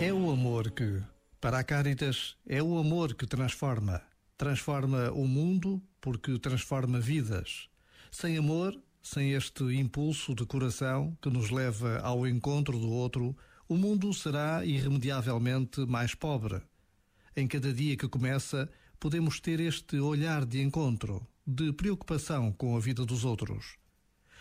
É o amor que, para a Caritas, é o amor que transforma. Transforma o mundo porque transforma vidas. Sem amor, sem este impulso de coração que nos leva ao encontro do outro, o mundo será irremediavelmente mais pobre. Em cada dia que começa, podemos ter este olhar de encontro, de preocupação com a vida dos outros.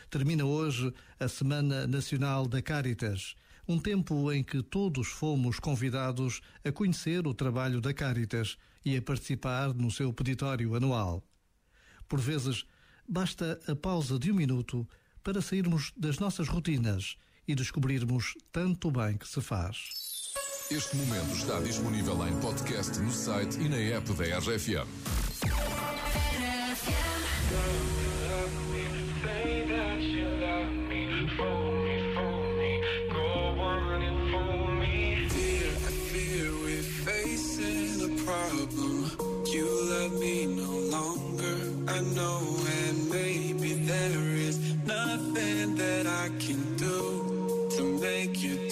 Termina hoje a Semana Nacional da Caritas, um tempo em que todos fomos convidados a conhecer o trabalho da Caritas e a participar no seu peditório anual. Por vezes, basta a pausa de um minuto para sairmos das nossas rotinas e descobrirmos tanto bem que se faz. Este momento está disponível em podcast no site e na app da RFM. Nothing that I can do to make you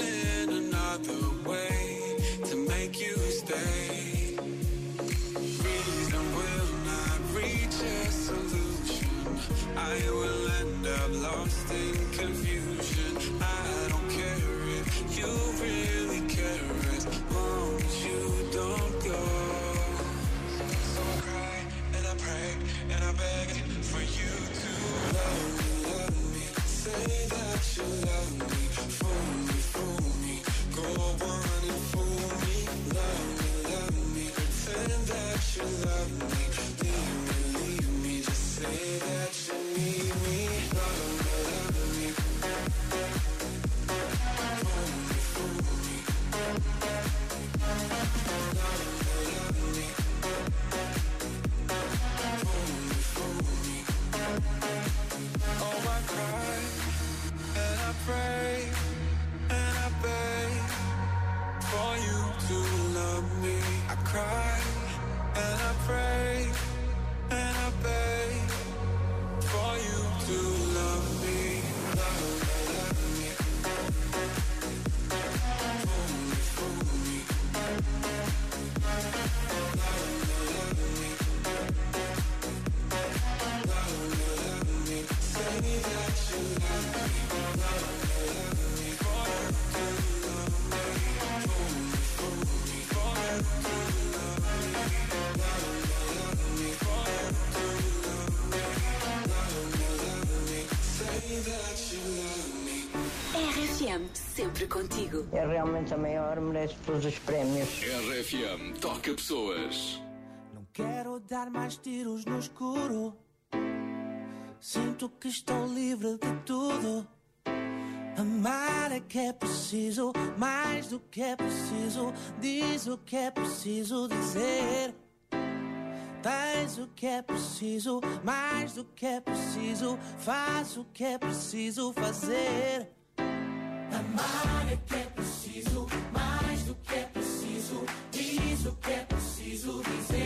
in another way to make you stay. Reason will not reach a solution. I will end up lost in confusion. I don't care if you really RFM, sempre contigo. É realmente a maior, merece todos os prémios. RFM toca pessoas. Não quero dar mais tiros no escuro. Sinto que estou livre de tudo. Amar é que é preciso, mais do que é preciso. Diz o que é preciso dizer. Tens o que é preciso, mais do que é preciso. Faz o que é preciso fazer. Amar é que é preciso, mais do que é preciso. Diz o que é preciso dizer.